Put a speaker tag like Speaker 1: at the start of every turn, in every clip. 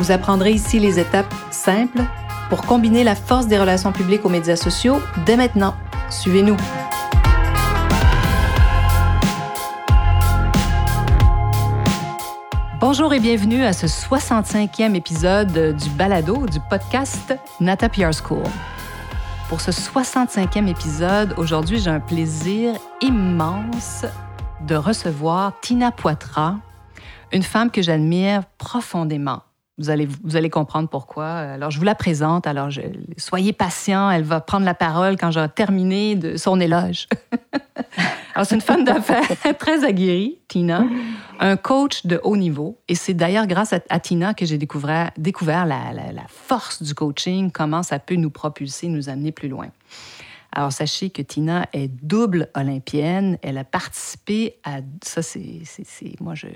Speaker 1: Vous apprendrez ici les étapes simples pour combiner la force des relations publiques aux médias sociaux dès maintenant. Suivez-nous. Bonjour et bienvenue à ce 65e épisode du balado du podcast Nata PR School. Pour ce 65e épisode, aujourd'hui, j'ai un plaisir immense de recevoir Tina Poitras, une femme que j'admire profondément. Vous allez, vous allez comprendre pourquoi. Alors, je vous la présente. Alors, soyez patient. Elle va prendre la parole quand j'aurai terminé de son éloge. Alors, c'est une femme d'affaires très aguerrie, Tina, un coach de haut niveau. Et c'est d'ailleurs grâce à, Tina que j'ai découvert, la, force du coaching, comment ça peut nous propulser, nous amener plus loin. Alors, sachez que Tina est double olympienne. Elle a participé à. Ça, c'est. Moi, je,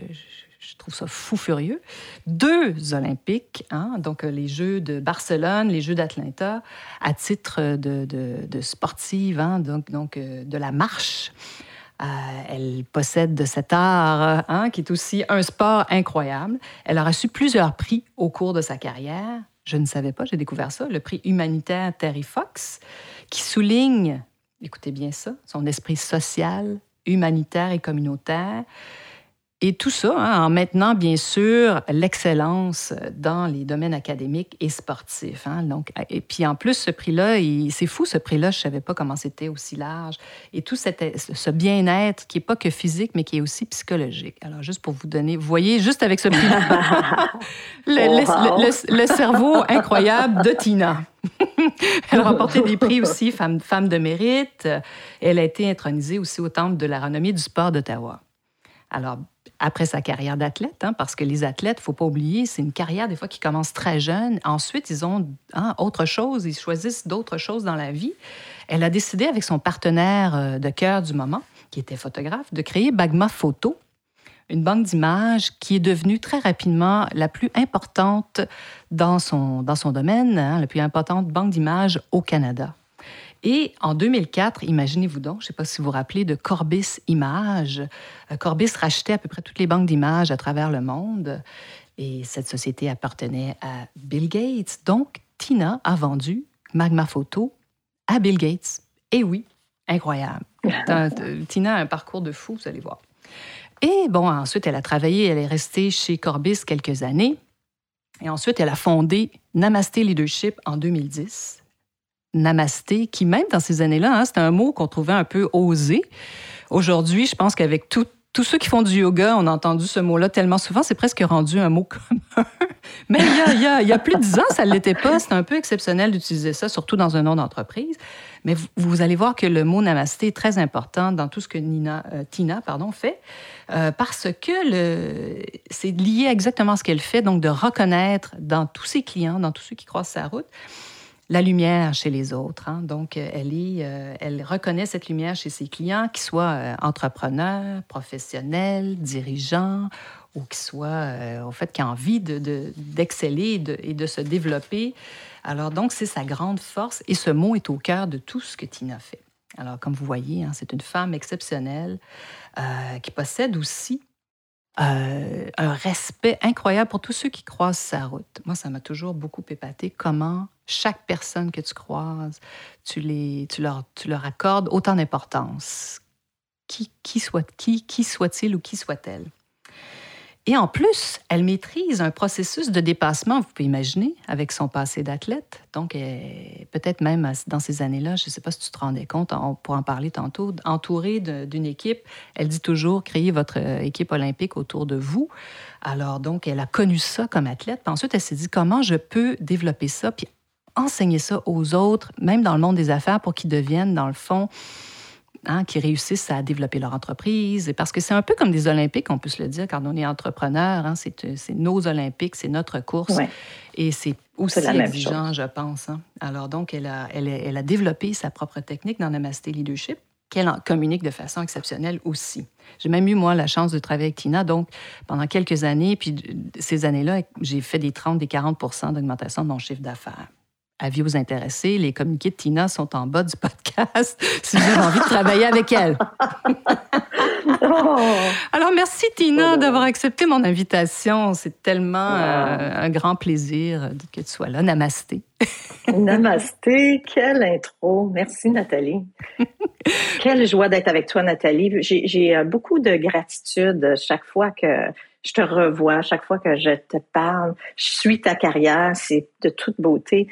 Speaker 1: trouve ça fou furieux. Deux Olympiques, hein, donc euh, les Jeux de Barcelone, les Jeux d'Atlanta, à titre de, sportive, hein, donc, donc euh, de la marche. Euh, elle possède de cet art hein, qui est aussi un sport incroyable. Elle a reçu plusieurs prix au cours de sa carrière. Je ne savais pas, j'ai découvert ça, le prix humanitaire Terry Fox, qui souligne, écoutez bien ça, son esprit social, humanitaire et communautaire, et tout ça hein, en maintenant, bien sûr, l'excellence dans les domaines académiques et sportifs. Hein. Donc, et puis en plus, ce prix-là, c'est fou, ce prix-là, je ne savais pas comment c'était aussi large. Et tout ce bien-être qui n'est pas que physique, mais qui est aussi psychologique. Alors, juste pour vous donner, vous voyez, juste avec ce prix-là, le, le, cerveau incroyable de Tina. elle a remporté des prix aussi, femme, femme de mérite. Elle a été intronisée aussi au Temple de la renommée du sport d'Ottawa. Alors, après sa carrière d'athlète, hein, parce que les athlètes, faut pas oublier, c'est une carrière des fois qui commence très jeune. Ensuite, ils ont hein, autre chose, ils choisissent d'autres choses dans la vie. Elle a décidé avec son partenaire euh, de cœur du moment, qui était photographe, de créer Bagma Photo, une banque d'images qui est devenue très rapidement la plus importante dans son, dans son domaine, hein, la plus importante banque d'images au Canada. Et en 2004, imaginez-vous donc, je ne sais pas si vous vous rappelez de Corbis Images. Euh, Corbis rachetait à peu près toutes les banques d'images à travers le monde. Et cette société appartenait à Bill Gates. Donc, Tina a vendu Magma Photo à Bill Gates. Et oui, incroyable. Tina a un parcours de fou, vous allez voir. Et bon, ensuite, elle a travaillé, elle est restée chez Corbis quelques années. Et ensuite, elle a fondé Namasté Leadership en 2010 namasté, qui même dans ces années-là, hein, c'était un mot qu'on trouvait un peu osé. Aujourd'hui, je pense qu'avec tous ceux qui font du yoga, on a entendu ce mot-là tellement souvent, c'est presque rendu un mot commun. Mais il y, a, il, y a, plus de dix ans, ça ne l'était pas. C'était un peu exceptionnel d'utiliser ça, surtout dans un nom d'entreprise. Mais vous, allez voir que le mot namasté est très important dans tout ce que Nina, euh, Tina fait, euh, parce que c'est lié exactement à ce qu'elle fait, donc de reconnaître dans tous ses clients, dans tous ceux qui croisent sa route, la lumière chez les autres. Hein. Donc, euh, elle, euh, elle reconnaît cette lumière chez ses clients, qu'ils soient euh, entrepreneurs, professionnels, dirigeants, ou qu'ils soient, au fait, qui ont envie d'exceller de, et de se développer. Alors, donc, c'est sa grande force et ce mot est au cœur de tout ce que Tina fait. Alors, comme vous voyez, hein, c'est une femme exceptionnelle qui possède aussi un respect incroyable pour tous ceux qui croisent sa route. Moi, ça m'a toujours beaucoup épaté comment chaque personne que tu croises, tu, les, tu, leur, tu leur accordes autant d'importance. Qui, qui, soit, qui, qui soit-il ou qui soit-elle? Et en plus, elle maîtrise un processus de dépassement, vous pouvez imaginer, avec son passé d'athlète. Donc, peut-être même dans ces années-là, je ne sais pas si tu te rendais compte, on pourra en parler tantôt, entourée d'une équipe. Elle dit toujours, créez votre euh, équipe olympique autour de vous. Alors, donc, elle a connu ça comme athlète. Puis ensuite, elle s'est dit, comment je peux développer ça? Puis enseigner ça aux autres, même dans le monde des affaires, pour qu'ils deviennent, dans le fond, hein, qui réussissent à développer leur entreprise. Parce que c'est un peu comme des Olympiques, on peut se le dire, quand on est entrepreneur. Hein, c'est nos Olympiques, c'est notre course. Et c'est aussi exigeant, je pense. Hein. Alors donc, elle a, elle, elle a développé sa propre technique dans Namasté Leadership qu'elle communique de façon exceptionnelle aussi. J'ai même eu, moi, la chance de travailler avec Tina, donc pendant quelques années, puis ces années-là, j'ai fait des 30, des 40 d'augmentation de mon chiffre d'affaires. Avis aux intéressés, les communiqués de Tina sont en bas du podcast si vous avez envie de travailler avec elle. Oh. Alors, merci Tina d'avoir accepté mon invitation. C'est tellement euh, un grand plaisir que tu sois là. Namasté.
Speaker 2: Namasté, quelle intro. Merci Nathalie. quelle joie d'être avec toi Nathalie. J'ai euh, beaucoup de gratitude chaque fois que je te revois, chaque fois que je te parle. Je suis ta carrière, c'est de toute beauté.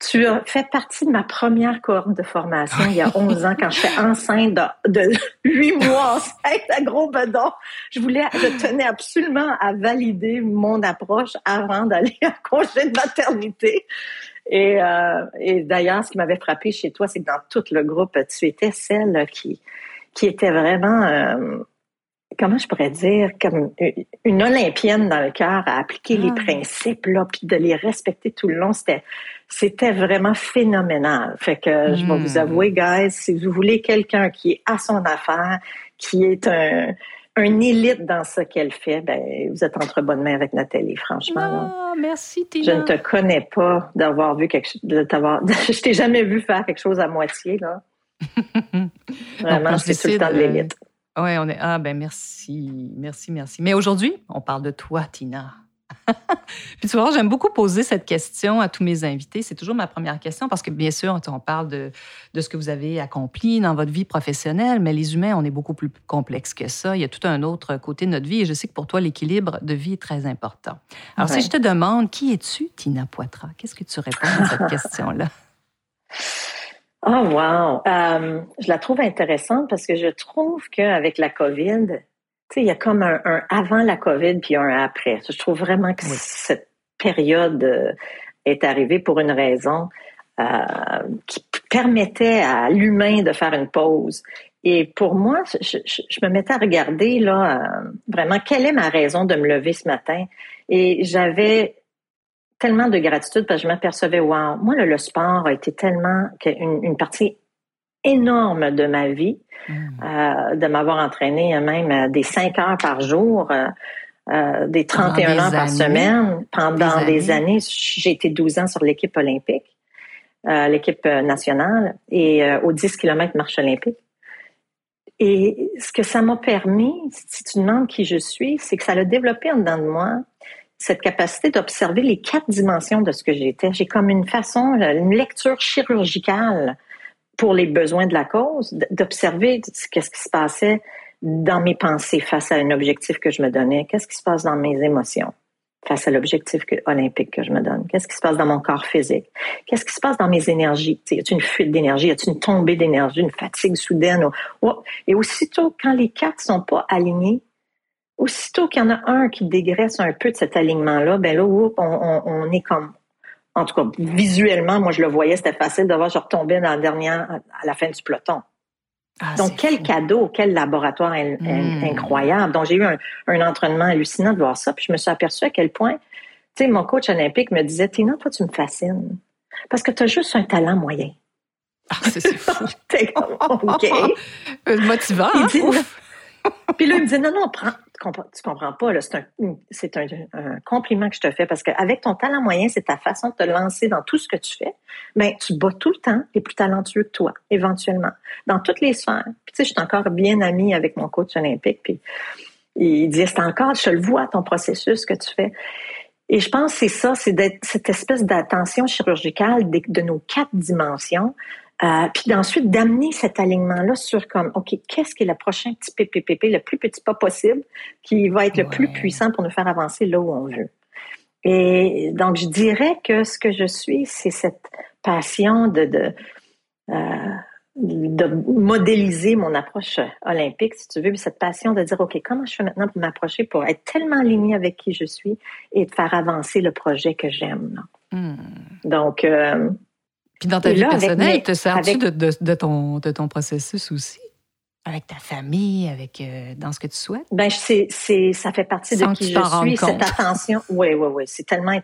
Speaker 2: Tu as fait partie de ma première cohorte de formation il y a 11 ans quand j'étais enceinte de, huit 8 mois enceinte à gros bedon. Je voulais, je tenais absolument à valider mon approche avant d'aller à congé de maternité. Et, euh, et d'ailleurs, ce qui m'avait frappé chez toi, c'est que dans tout le groupe, tu étais celle qui, qui était vraiment, euh, comment je pourrais dire, comme une olympienne dans le cœur à appliquer les ah. principes, là, puis de les respecter tout le long. C'était, c'était vraiment phénoménal. Fait que je vais vous hmm. avouer, guys, si vous voulez quelqu'un qui est à son affaire, qui est un, un élite dans ce qu'elle fait, ben, vous êtes entre bonnes mains avec Nathalie, franchement.
Speaker 1: Ah, merci, Tina.
Speaker 2: Je ne te connais pas d'avoir vu quelque chose, de t'avoir, je t'ai jamais vu faire quelque chose à moitié, là. Vraiment, c'est tout le temps de l'élite.
Speaker 1: Oui, on est. Ah, ben merci, merci, merci. Mais aujourd'hui, on parle de toi, Tina. Puis tu vois, j'aime beaucoup poser cette question à tous mes invités. C'est toujours ma première question parce que bien sûr, on parle de, de, ce que vous avez accompli dans votre vie professionnelle, mais les humains, on est beaucoup plus complexes que ça. Il y a tout un autre côté de notre vie et je sais que pour toi, l'équilibre de vie est très important. Alors, si je te demande, qui es-tu, Tina Poitras? Qu'est-ce que tu réponds à cette question-là?
Speaker 2: Oh, wow! Euh, je la trouve intéressante parce que je trouve qu'avec la COVID, tu sais, il y a comme un, avant la COVID puis un après. Je trouve vraiment que cette période euh, est arrivée pour une raison euh, qui permettait à l'humain de faire une pause. Et pour moi, je, je me mettais à regarder là vraiment quelle est ma raison de me lever ce matin? Et j'avais tellement de gratitude parce que je m'apercevais, wow, moi, le, sport a été tellement une, partie énorme de ma vie, mm. euh, de m'avoir entraîné même euh, des 5 heures par jour, euh, des 31 heures par semaine pendant des années. J'ai été 12 ans sur l'équipe olympique, l'équipe nationale, et aux 10 km marche olympique. Et ce que ça m'a permis, si tu demandes qui je suis, c'est que ça a développé en dedans de moi cette capacité d'observer les quatre dimensions de ce que j'étais. J'ai comme une façon, une lecture chirurgicale pour les besoins de la cause, d'observer qu'est-ce qui se passait dans mes pensées face à un objectif que je me donnais, qu'est-ce qui se passe dans mes émotions face à l'objectif olympique que je me donne, qu'est-ce qui se passe dans mon corps physique, qu'est-ce qui se passe dans mes énergies, y a-t-il une fuite d'énergie, y a-t-il une tombée d'énergie, une fatigue soudaine, et aussitôt quand les quatre sont pas alignés, aussitôt qu'il y en a un qui dégraisse un peu de cet alignement-là, ben là, on, est comme, en tout cas, visuellement, moi, je le voyais, c'était facile de voir, je retombais dans la dernière, à la fin du peloton. Ah, Donc, quel cadeau, quel laboratoire hmm. incroyable. Donc, j'ai eu un, entraînement hallucinant de voir ça, puis je me suis aperçue à quel point, tu sais, mon coach olympique me disait, Tina, toi, tu me fascines. Parce que tu as juste un talent moyen.
Speaker 1: Ah, c'est fou.
Speaker 2: OK.
Speaker 1: Motivant. Hein?
Speaker 2: puis là, il me disait, non, non, prends, tu comprends pas, c'est un, compliment que je te fais parce qu'avec ton talent moyen, c'est ta façon de te lancer dans tout ce que tu fais. Mais tu bats tout le temps les plus talentueux que toi, éventuellement, dans toutes les sphères. Puis tu sais, je suis encore bien amie avec mon coach olympique, puis il dit, c'est encore, je le vois, ton processus que tu fais. Et je pense que c'est ça, c'est cette espèce d'attention chirurgicale de nos quatre dimensions euh, puis ensuite d'amener cet alignement-là sur comme, OK, qu'est-ce qui est le prochain petit PPPP, le plus petit pas possible, qui va être le plus puissant pour nous faire avancer là où on veut. Et donc, je dirais que ce que je suis, c'est cette passion de, de, euh, de modéliser mon approche olympique, si tu veux, cette passion de dire, OK, comment je fais maintenant pour m'approcher, pour être tellement alignée avec qui je suis et de faire avancer le projet que j'aime. Hmm. Donc, euh,
Speaker 1: puis dans ta vie personnelle, te sers-tu de, ton, de ton processus aussi? avec ta famille, avec euh, dans ce que tu souhaites?
Speaker 2: Ben c'est c'est ça fait partie de qui je suis cette attention. Oui oui oui, c'est tellement euh,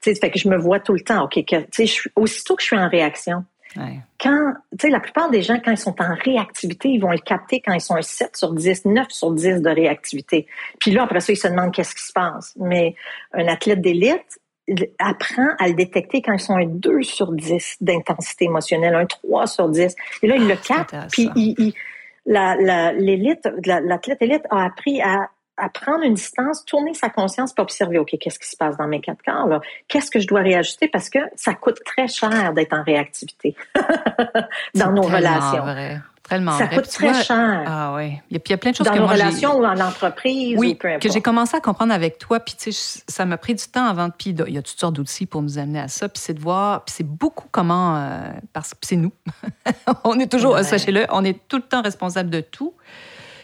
Speaker 2: tu sais fait que je me vois tout le temps. OK, tu sais je suis aussitôt que je suis en réaction. Quand, tu sais, la plupart des gens, quand ils sont en réactivité, ils vont le capter quand ils sont un 7 sur 10, 9 sur 10 de réactivité. Puis là, après ça, ils se demandent qu'est-ce qui se passe. Mais un athlète d'élite, apprend à le détecter quand ils sont un 2 sur 10 d'intensité émotionnelle, un 3 sur 10. Et là, il le ah, capte, puis il, l'élite, l'athlète élite a appris à, à, prendre une distance, tourner sa conscience pour observer, OK, qu'est-ce qui se passe dans mes quatre corps, là? Qu'est-ce que je dois réajuster? Parce que ça coûte très cher d'être en réactivité dans nos relations.
Speaker 1: Vrai. Tellement
Speaker 2: ça coûte très cher.
Speaker 1: Ah oui. Il y a plein de choses
Speaker 2: dans
Speaker 1: que
Speaker 2: nos relations ou en entreprise
Speaker 1: oui,
Speaker 2: ou peu importe.
Speaker 1: que j'ai commencé à comprendre avec toi. Puis tu sais, ça m'a pris du temps avant. Puis il y a toutes sortes d'outils pour nous amener à ça. Puis c'est de voir. Puis c'est beaucoup comment. Euh, parce que c'est nous. on est toujours, sachez-le, on est tout le temps responsable de tout.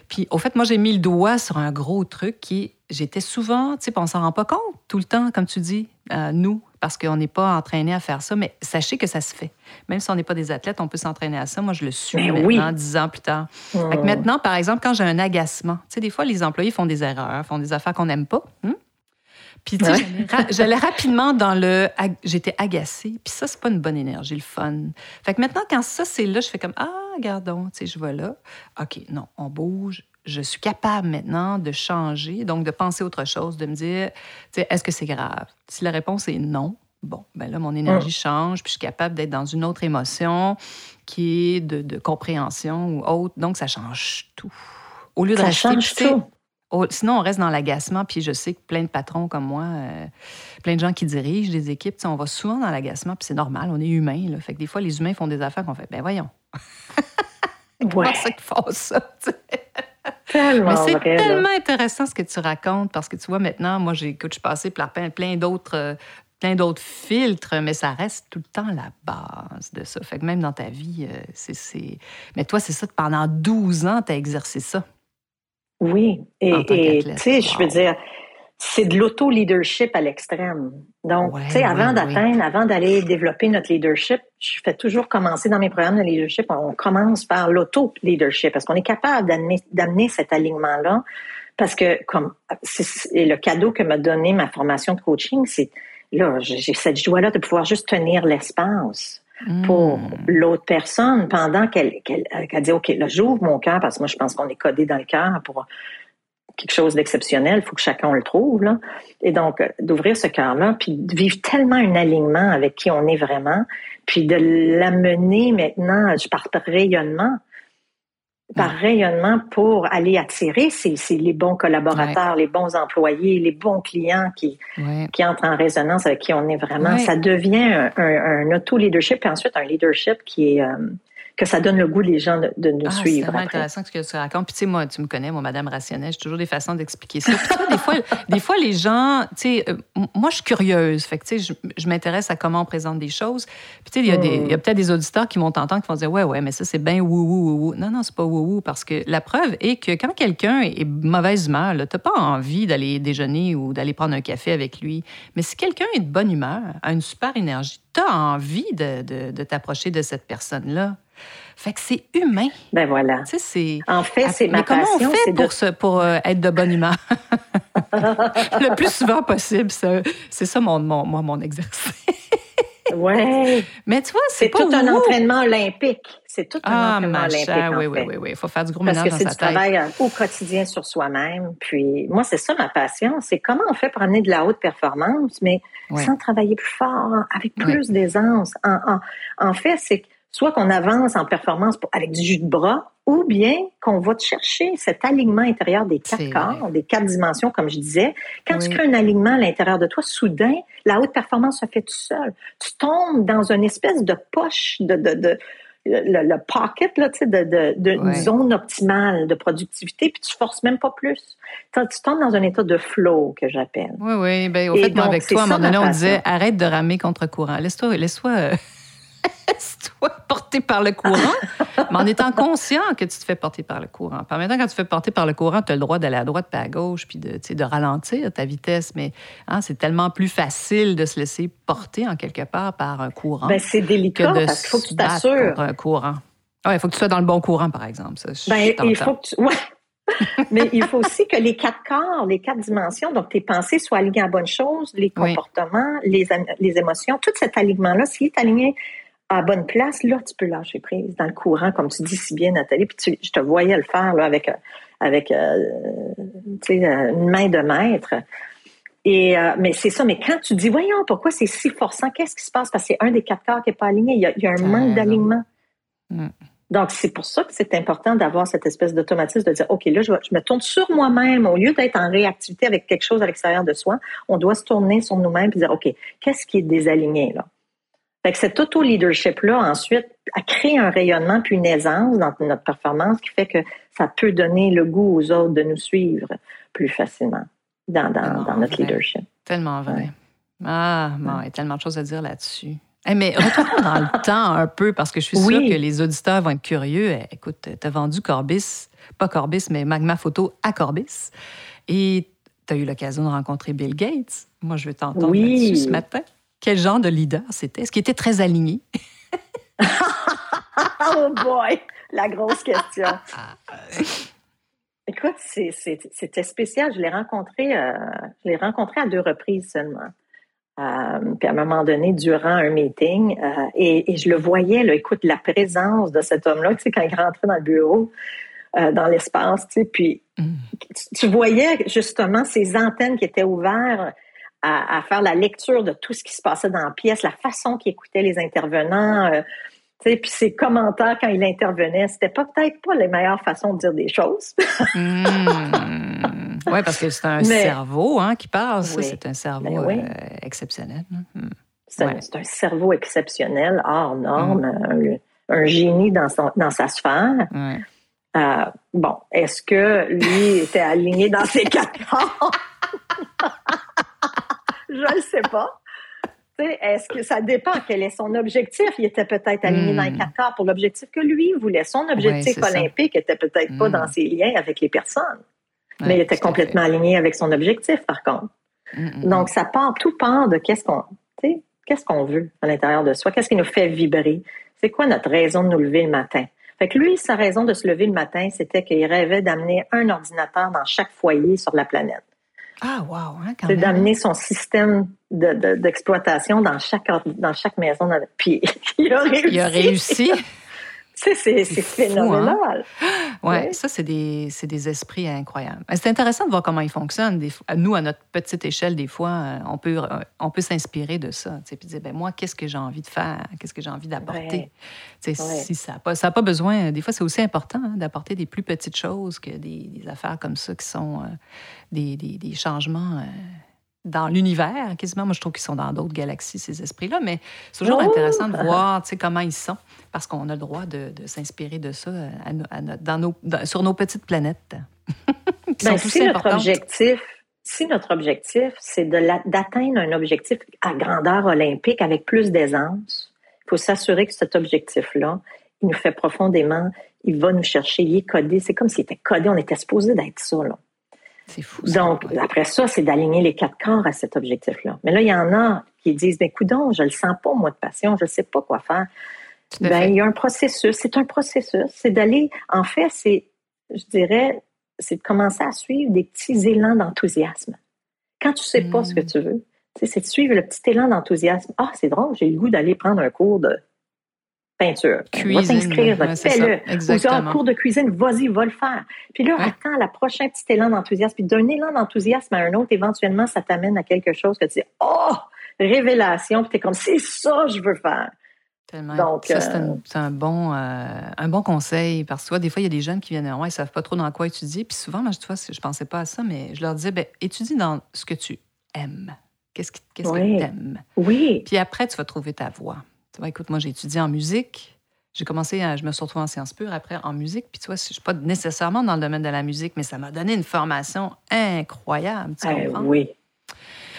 Speaker 1: Puis au fait, moi j'ai mis le doigt sur un gros truc qui j'étais souvent, tu sais, on s'en rend pas compte tout le temps, comme tu dis, euh, nous, parce qu'on n'est pas entraîné à faire ça, mais sachez que ça se fait. Même si on n'est pas des athlètes, on peut s'entraîner à ça. Moi, je le suis ben maintenant, dix ans plus tard. Hmm. maintenant, par exemple, quand j'ai un agacement, tu sais, des fois, les employés font des erreurs, font des affaires qu'on n'aime pas. Hein? Puis, tu sais, j'allais rapidement dans le. J'étais agacée. Puis ça, c'est pas une bonne énergie, le fun. Fait que maintenant, quand ça, c'est là, je fais comme Ah, gardons, tu sais, je vois là. OK, non, on bouge, je suis capable maintenant de changer, donc de penser autre chose, de me dire, est-ce que c'est grave? Si la réponse est non, bon, ben là, mon énergie change, puis je suis capable d'être dans une autre émotion qui est de, compréhension ou autre. Donc, ça change tout.
Speaker 2: Au lieu de ça change tout.
Speaker 1: sinon, on reste dans l'agacement, puis je sais que plein de patrons comme moi, euh, plein de gens qui dirigent des équipes, on va souvent dans l'agacement, puis c'est normal, on est humain. Là. Fait que des fois, les humains font des affaires qu'on fait, ben voyons. Comment ça qu'ils font ça? Mais c'est tellement intéressant ce que tu racontes parce que tu vois, maintenant, moi, j'écoute, je suis passée par plein, d'autres. Euh, plein d'autres filtres, mais ça reste tout le temps la base de ça. Fait que même dans ta vie, euh, c'est... Mais toi, c'est ça, pendant 12 ans, tu as exercé ça.
Speaker 2: Oui, et tu sais, je veux dire, c'est de l'auto-leadership à l'extrême. Donc, tu sais, avant d'atteindre, avant d'aller développer notre leadership, je fais toujours commencer dans mes programmes de leadership, on commence par l'auto-leadership parce qu'on est capable d'amener cet alignement-là. Parce que, comme, c'est le cadeau que m'a donné ma formation de coaching, c'est, là, j'ai cette joie-là de pouvoir juste tenir l'espace pour hmm. l'autre personne pendant qu'elle qu'elle dit OK là j'ouvre mon cœur parce que moi je pense qu'on est codé dans le cœur pour quelque chose d'exceptionnel, il faut que chacun le trouve. Là. Et donc, euh, d'ouvrir ce cœur-là, puis de vivre tellement un alignement avec qui on est vraiment, puis de l'amener maintenant par rayonnement, par rayonnement pour aller attirer les bons collaborateurs, les bons employés, les bons clients qui, qui entrent en résonance avec qui on est vraiment. Ça devient un, un, auto-leadership, puis ensuite un leadership qui est... Euh, que ça donne le goût les gens de, nous ah, suivre.
Speaker 1: C'est vraiment intéressant ce que tu racontes. Puis tu sais, moi, tu me connais, moi, Madame Rationnelle, j'ai toujours des façons d'expliquer ça. Puis, des fois, des fois, les gens, tu sais, euh, moi, je suis curieuse. Fait que tu sais, je, m'intéresse à comment on présente des choses. Puis tu sais, il y a, a peut-être des auditeurs qui vont t'entendre qui vont dire, ouais, ouais, mais ça, c'est bien wou wou wou. Non, non, c'est pas wou wou parce que la preuve est que quand quelqu'un est mauvaise humeur, t'as pas envie d'aller déjeuner ou d'aller prendre un café avec lui. Mais si quelqu'un est de bonne humeur, a une super énergie, tu as envie de, de, de t'approcher de cette personne-là. Fait que c'est humain.
Speaker 2: Ben voilà.
Speaker 1: Tu sais, c'est.
Speaker 2: En fait, c'est ma
Speaker 1: Mais comment
Speaker 2: on
Speaker 1: fait pour, pour euh, être de bonne humeur? le plus souvent possible, c'est ça mon, mon, moi, mon exercice.
Speaker 2: ouais.
Speaker 1: Mais tu vois, c'est
Speaker 2: tout un entraînement olympique. C'est tout un
Speaker 1: ah,
Speaker 2: entraînement olympique. En
Speaker 1: oui,
Speaker 2: fait.
Speaker 1: oui, oui, oui. Il faut faire du gros
Speaker 2: Parce
Speaker 1: ménage
Speaker 2: que c'est du travail euh, au quotidien sur soi-même. Puis moi, c'est ça ma passion. C'est comment on fait pour amener de la haute performance, mais sans travailler plus fort, avec plus d'aisance. En, en, en fait, c'est soit qu'on avance en performance avec du jus de bras, ou bien qu'on va te chercher cet alignement intérieur des quatre corps, des quatre dimensions, comme je disais. Quand tu crées un alignement à l'intérieur de toi, soudain, la haute performance se fait tout seul. Tu tombes dans une espèce de poche, de, de, de le, pocket là, sais, de, de, zone optimale de productivité, puis tu forces même pas plus. Tu, tombes dans un état de flow que j'appelle.
Speaker 1: Oui, oui. Ben, au fait, moi, avec toi, à un moment donné, on disait arrête de ramer contre courant. Laisse-toi, laisse-toi. Euh, Laisse-toi porter par le courant, mais en étant conscient que tu te fais porter par le courant. Par maintenant, quand tu te fais porter par le courant, tu as le droit d'aller à droite puis à gauche, puis de, de ralentir ta vitesse. Mais hein, c'est tellement plus facile de se laisser porter en quelque part par un courant.
Speaker 2: Ben, c'est délicat parce qu'il faut que tu t'assures.
Speaker 1: un courant. Il faut que tu sois dans le bon courant, par exemple. Ça,
Speaker 2: ben, il faut que tu... ouais. Mais il faut aussi que les quatre corps, les quatre dimensions, donc tes pensées soient alignées à bonne chose, les comportements, les, les émotions, tout cet alignement-là, s'il est aligné à bonne place, là, tu peux lâcher prise dans le courant, comme tu dis si bien, Nathalie. Puis je te voyais le faire là, avec, avec euh, une main de maître. Et, euh, mais c'est ça, mais quand tu dis, voyons, pourquoi c'est si forçant, qu'est-ce qui se passe? Parce que c'est un des quatre corps qui n'est pas aligné. Il y a, un manque d'alignement. Mm. Donc, c'est pour ça que c'est important d'avoir cette espèce d'automatisme de dire, OK, là, je, me tourne sur moi-même. Au lieu d'être en réactivité avec quelque chose à l'extérieur de soi, on doit se tourner sur nous-mêmes et dire, OK, qu'est-ce qui est désaligné là? Fait que cet auto-leadership-là, ensuite, a créé un rayonnement puis une aisance dans notre performance qui fait que ça peut donner le goût aux autres de nous suivre plus facilement dans, dans, notre leadership.
Speaker 1: Tellement vrai. Ah, bon, il y a tellement de choses à dire là-dessus. mais retournons dans le temps un peu, parce que je suis sûre que les auditeurs vont être curieux. Eh, écoute, tu as vendu Corbis, pas Corbis, mais Magma Photo à Corbis. Et tu as eu l'occasion de rencontrer Bill Gates. Moi, je vais t'entendre oui. là-dessus ce matin. Quel genre de leader c'était? Est-ce qu'il était très aligné?
Speaker 2: oh boy! La grosse question. Écoute, c'était spécial. Je l'ai rencontré, euh, je l'ai rencontré à deux reprises seulement. Euh, puis à un moment donné, durant un meeting, euh, et, je le voyais, là, écoute, la présence de cet homme-là, tu sais, quand il rentrait dans le bureau, dans l'espace, tu sais, puis mm. tu, voyais justement ces antennes qui étaient ouvertes à, faire la lecture de tout ce qui se passait dans la pièce, la façon qu'il écoutait les intervenants, euh, puis ses commentaires quand il intervenait, c'était pas peut-être pas les meilleures façons de dire des choses.
Speaker 1: Hmm. Oui, parce que c'est un cerveau hein, qui parle. c'est un cerveau ben euh, exceptionnel. Hein. Hmm.
Speaker 2: C'est un, cerveau exceptionnel, hors norme, hmm. un, génie dans, son, dans sa sphère. Euh, bon, est-ce que lui était aligné dans ses quatre corps? je ne sais pas. Est-ce que ça dépend quel est son objectif? Il était peut-être aligné dans les hmm. quatre corps pour l'objectif que lui voulait. Son objectif olympique était peut-être pas dans hmm. ses liens avec les personnes, mais il était complètement aligné avec son objectif, par contre. Hmm, Donc, ça part, tout part de qu'est-ce qu'on, qu'est-ce qu'on veut à l'intérieur de soi, qu'est-ce qui nous fait vibrer, c'est quoi notre raison de nous lever le matin? Fait que lui, sa raison de se lever le matin, c'était qu'il rêvait d'amener un ordinateur dans chaque foyer sur la planète.
Speaker 1: Ah, wow! Hein,
Speaker 2: c'est d'amener son système d'exploitation dans, chaque, dans chaque maison. Puis il a réussi.
Speaker 1: Il a réussi.
Speaker 2: c'est phénoménal.
Speaker 1: Hein? Ouais, ça, c'est des, des, esprits incroyables. C'est intéressant de voir comment ils fonctionnent. Des, nous, à notre petite échelle, des fois, euh, on peut, euh, on peut s'inspirer de ça. Puis dire, ben, moi, qu'est-ce que j'ai envie de faire? Qu'est-ce que j'ai envie d'apporter? Si ça n'a pas, ça pas besoin... Des fois, c'est aussi important hein, d'apporter des plus petites choses que des, affaires comme ça qui sont euh, des, des, changements dans l'univers, quasiment. Moi, je trouve qu'ils sont dans d'autres galaxies, ces esprits-là, mais c'est toujours oh! intéressant de voir comment ils sont, parce qu'on a le droit de, s'inspirer de ça dans nos, sur nos petites planètes.
Speaker 2: ben, si notre objectif, si notre objectif, c'est d'atteindre un objectif à grandeur olympique avec plus d'aisance, il faut s'assurer que cet objectif-là, il nous fait profondément, il va nous chercher, il est codé. C'est comme s'il était codé, on était supposé d'être ça, là.
Speaker 1: C'est fou.
Speaker 2: Donc, après ça, c'est d'aligner les quatre corps à cet objectif-là. Mais là, il y en a qui disent, ben, coudon, je le sens pas, moi, de passion, je ne sais pas quoi faire. Ben, il y a un processus. C'est un processus. C'est d'aller, en fait, c'est, je dirais, c'est de commencer à suivre des petits élans d'enthousiasme. Quand tu sais pas ce que hmm. tu veux, c'est de suivre le petit élan d'enthousiasme. Ah, c'est drôle, j'ai le goût d'aller prendre un cours de peinture.
Speaker 1: Cuisine, va t'inscrire,
Speaker 2: fais-le. Ou un cours de cuisine, vas-y, va le faire. Puis là, attends la prochaine petit élan d'enthousiasme. Puis d'un élan d'enthousiasme à un autre, éventuellement, ça t'amène à quelque chose que tu dis, oh, révélation, puis t'es comme, c'est ça je veux faire.
Speaker 1: Tellement. Donc, ça, c'est un, euh, bon, euh, un bon conseil parce que des fois, il y a des jeunes qui viennent ouais, ils ne savent pas trop dans quoi étudier. Puis souvent, moi, je ne pensais pas à ça, mais je leur disais, ben, étudie dans ce que tu aimes. Qu'est-ce, qu'est-ce que tu aimes?
Speaker 2: Oui.
Speaker 1: Puis après, tu vas trouver ta voie. Écoute, moi, j'ai étudié en musique. J'ai commencé, à, je me suis retrouvée en sciences pures après en musique. Puis tu vois, je suis pas nécessairement dans le domaine de la musique, mais ça m'a donné une formation incroyable. Tu
Speaker 2: comprends? oui.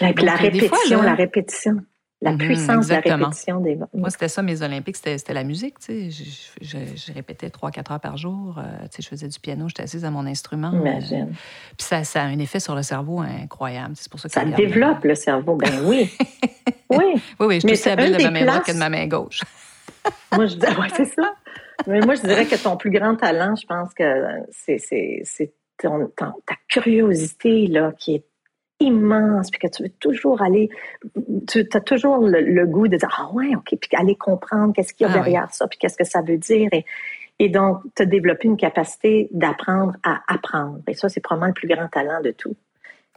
Speaker 2: Et puis la répétition, la répétition. La mhm, puissance de la répétition des
Speaker 1: Moi, c'était ça, mes Olympiques, c'était la musique. Tu sais. je, je, répétais trois, quatre heures par jour. Euh, tu sais, je faisais du piano, j'étais assise à mon instrument.
Speaker 2: Imagine.
Speaker 1: puis ça, ça, a un effet sur le cerveau incroyable. C'est pour ça que
Speaker 2: ça développe le cerveau, ben oui. oui.
Speaker 1: Oui, oui, je suis aussi habile de ma main droite que de ma main gauche.
Speaker 2: Moi, je dis, ouais, c'est ça. Mais moi, je dirais que ton plus grand talent, je pense que c'est ta curiosité là, qui est immense, puis que tu veux toujours aller, tu as toujours le, goût de dire, ah ouais, OK, puis aller comprendre qu'est-ce qu'il y a ah derrière ça, puis qu'est-ce que ça veut dire. Et, et donc, tu as développé une capacité d'apprendre à apprendre. Et ça, c'est probablement le plus grand talent de tout.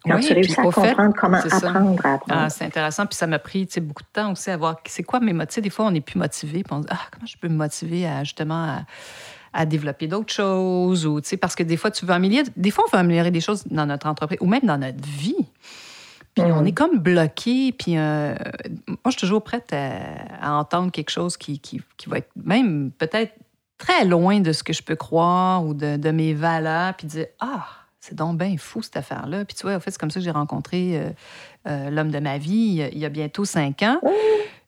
Speaker 2: Quand tu réussis à comprendre comment apprendre à apprendre.
Speaker 1: Ah, c'est intéressant. Puis ça m'a pris beaucoup de temps aussi à voir c'est quoi mes motifs? Des fois, on n'est plus motivé. Puis on dit, ah, comment je peux me motiver à justement à, développer d'autres choses ou, parce que des fois, tu veux améliorer, des fois, on veut améliorer des choses dans notre entreprise ou même dans notre vie. Puis on mm. est comme bloqué. Puis euh, moi, je suis toujours prête à, entendre quelque chose qui, qui, qui va être même peut-être très loin de ce que je peux croire ou de, de mes valeurs. Puis dire, ah, c'est donc bien fou cette affaire-là. Puis tu vois, en fait, c'est comme ça que j'ai rencontré euh, euh, l'homme de ma vie il y a bientôt cinq ans.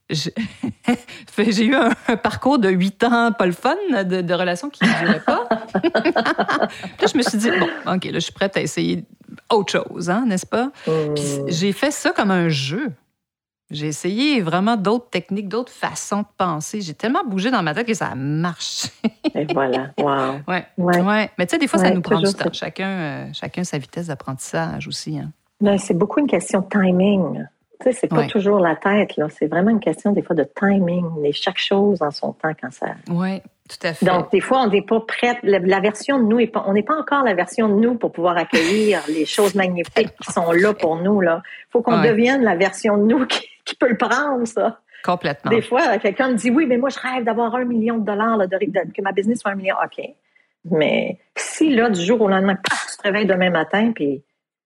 Speaker 1: J'ai eu un, parcours de huit ans, pas le fun, de, de relations qui ne duraient pas. là, je me suis dit, bon, OK, là, je suis prête à essayer autre chose, hein, n'est-ce pas? Puis hmm. j'ai fait ça comme un jeu. J'ai essayé vraiment d'autres techniques, d'autres façons de penser. J'ai tellement bougé dans ma tête que ça a marché.
Speaker 2: Et voilà, wow.
Speaker 1: Ouais, ouais. Mais tu sais, des fois, ça nous prend du temps. Chacun, euh, chacun sa vitesse d'apprentissage aussi. Hein.
Speaker 2: Ben, c'est beaucoup une question de timing. Tu sais, c'est pas toujours la tête, là. C'est vraiment une question, des fois, de timing. Mais chaque chose en son temps quand ça.
Speaker 1: Oui, tout à fait.
Speaker 2: Donc, des fois, on n'est pas prête. La, version de nous, est pas, on n'est pas encore la version de nous pour pouvoir accueillir les choses magnifiques qui sont là pour nous, là. faut qu'on devienne la version de nous qui qui peut le prendre, ça.
Speaker 1: Complètement.
Speaker 2: Des fois, quelqu'un me dit oui, mais moi, je rêve d'avoir un million de dollars, que ma business soit un million. OK. Mais si, là, du jour au lendemain, tu te réveilles demain matin, puis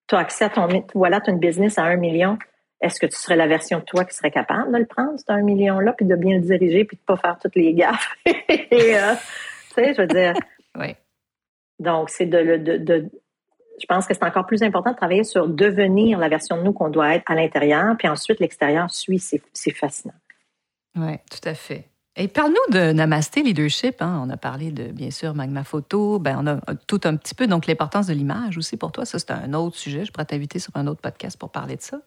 Speaker 2: tu as accès à ton. Voilà, tu as une business à un million. Est-ce que tu serais la version de toi qui serait capable de le prendre, ce un million-là, puis de bien le diriger, puis de ne pas faire toutes les gaffes? Et, euh, tu sais, je veux dire.
Speaker 1: Oui.
Speaker 2: Donc, c'est de, de, de, je pense que c'est encore plus important de travailler sur devenir la version de nous qu'on doit être à l'intérieur, puis ensuite l'extérieur suit, c'est fascinant.
Speaker 1: Oui, tout à fait. Et parle-nous de Namasté Leadership. Hein. On a parlé de, bien sûr, Magma Photo. Ben, on a tout un petit peu, donc l'importance de l'image aussi pour toi. Ça, c'est un autre sujet. Je pourrais t'inviter sur un autre podcast pour parler de ça.